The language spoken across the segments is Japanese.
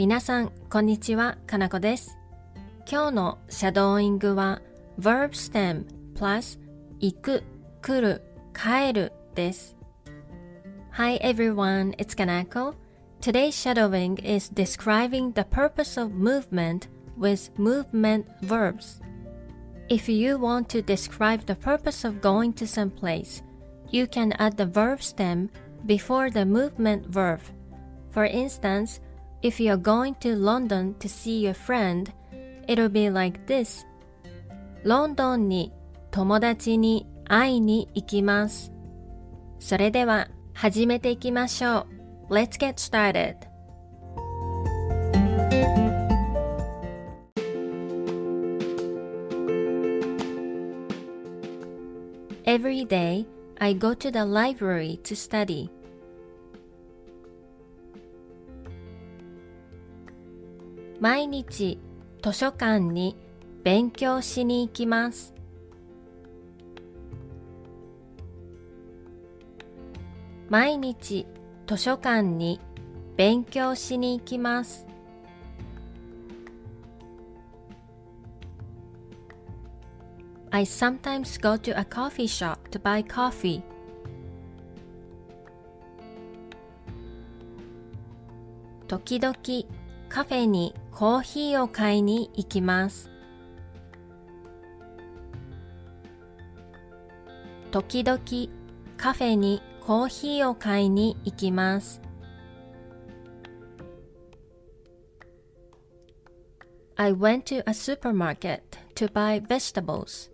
皆さん、こんにちは、かなこです。今日のシャドーイングは verb stem plus 行く、来る、帰るです。Hi everyone, it's Kanako. Today's shadowing is describing the purpose of movement with movement verbs. If you want to describe the purpose of going to some place, you can add the verb stem before the movement verb. For instance, if you're going to London to see your friend, it'll be like this. ロンドンに友達に会いに行きます。それでは始めていきましょう。Let's get started. Every day, I go to the library to study. 毎日図書館に勉強しに行きます。毎日図書館に勉強しに行きます。I sometimes go to a coffee shop to buy coffee. 時々カフェにコーヒーを買いに行きます。時々カフェにコーヒーを買いに行きます。I went to a supermarket to buy vegetables.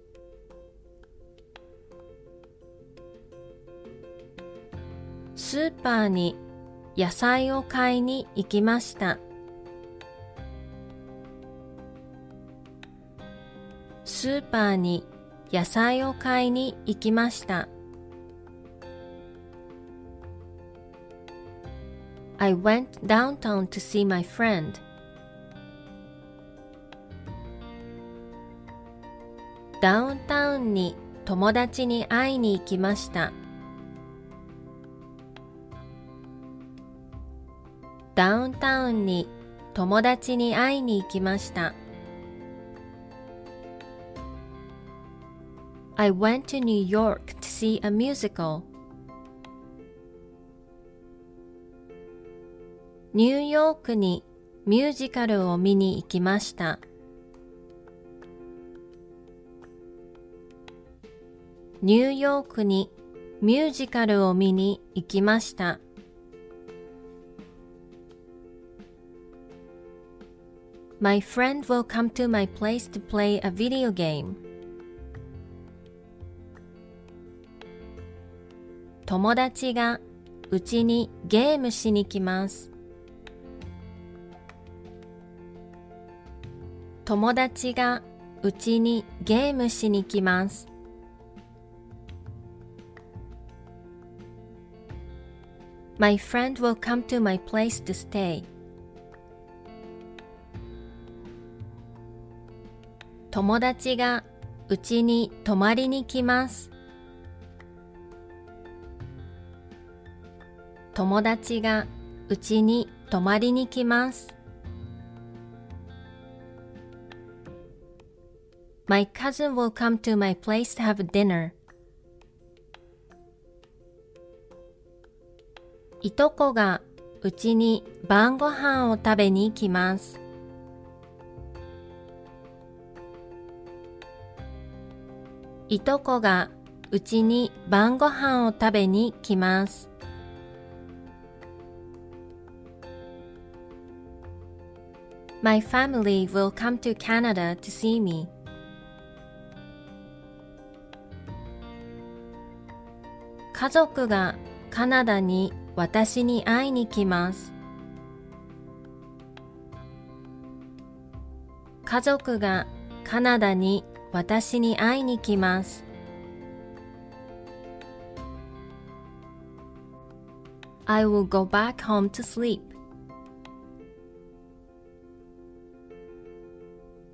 スーパーに野菜を買いに行きました。スーパーに野菜を買いに行きました。I went downtown to see my friend. ダウンタウンに友達に会いに行きました。ダウンタウンに友達に会いに行きました。I went to New York to see a musical. ニューヨークにミュージカルを見に行きました。ニューヨークにミュージカルを見に行きました。My friend will come to my place to play a video game. 友達がうちにゲームしに来ます。友達がうちにゲームしに来ます。My friend will come to my place to stay. 友達がうちに泊まりに来ます。友達がうちに泊まりに来ます。My cousin will come to my place to have dinner. いとこがうちに晩ご飯を食べに来ます。いとこがうちに晩ご飯を食べに来ます。My family will come to Canada to see me. 家族がカナダに私に会いに来ます。家族がカナダに私に会いに来ます。I will go back home to sleep.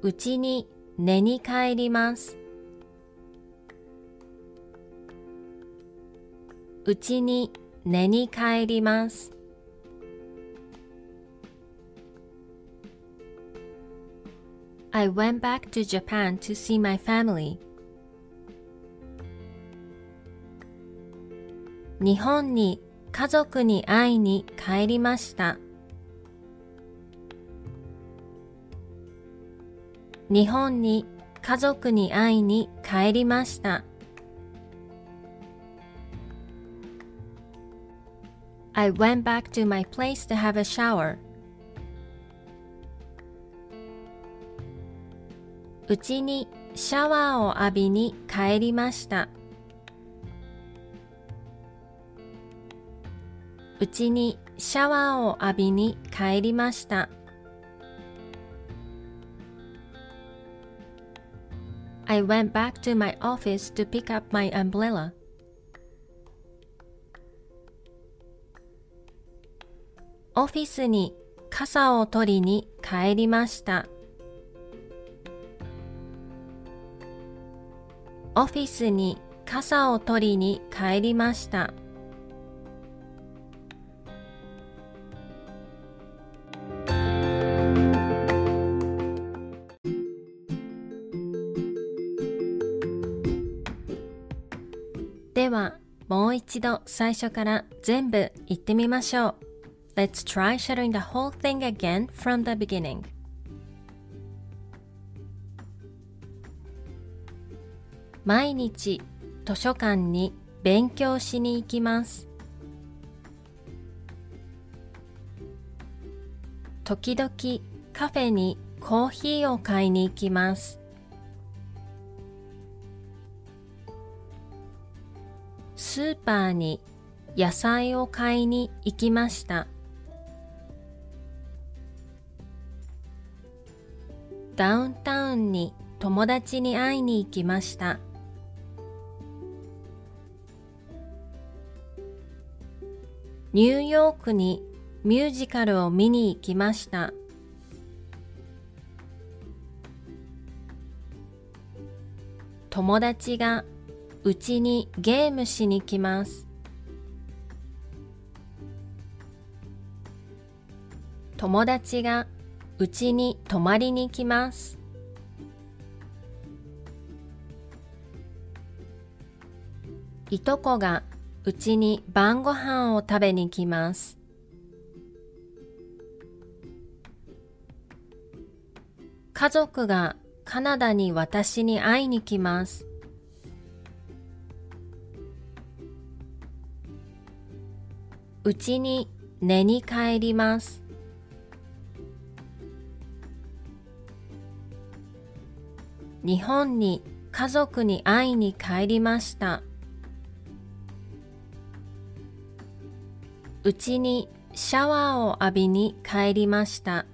うちに寝に帰ります。うちに寝に帰ります。I went back to Japan to see my family. 日本に家族に会いに帰りました。日本に家族に会いに帰りました。I went back to my place to have a shower. うちにシャワーを浴びに帰りました。うちにシャワーを浴びに帰りました。I went back to my office to pick up my umbrella. オフィスに傘を取りに帰りました。オフィスに傘を取りに帰りました。一度最初から全部言ってみましょう。Let's try shadowing the whole thing again from the beginning. 毎日図書館に勉強しに行きます。時々カフェにコーヒーを買いに行きます。スーパーに野菜を買いに行きました。ダウンタウンに友達に会いに行きました。ニューヨークにミュージカルを見に行きました。友達がうちにゲームしに来ます。友達がうちに泊まりに来ます。いとこがうちに晩ご飯を食べに来ます。家族がカナダに私に会いに来ます。うちに寝に帰ります。日本に家族に会いに帰りました。うちにシャワーを浴びに帰りました。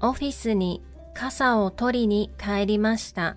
オフィスに傘を取りに帰りました。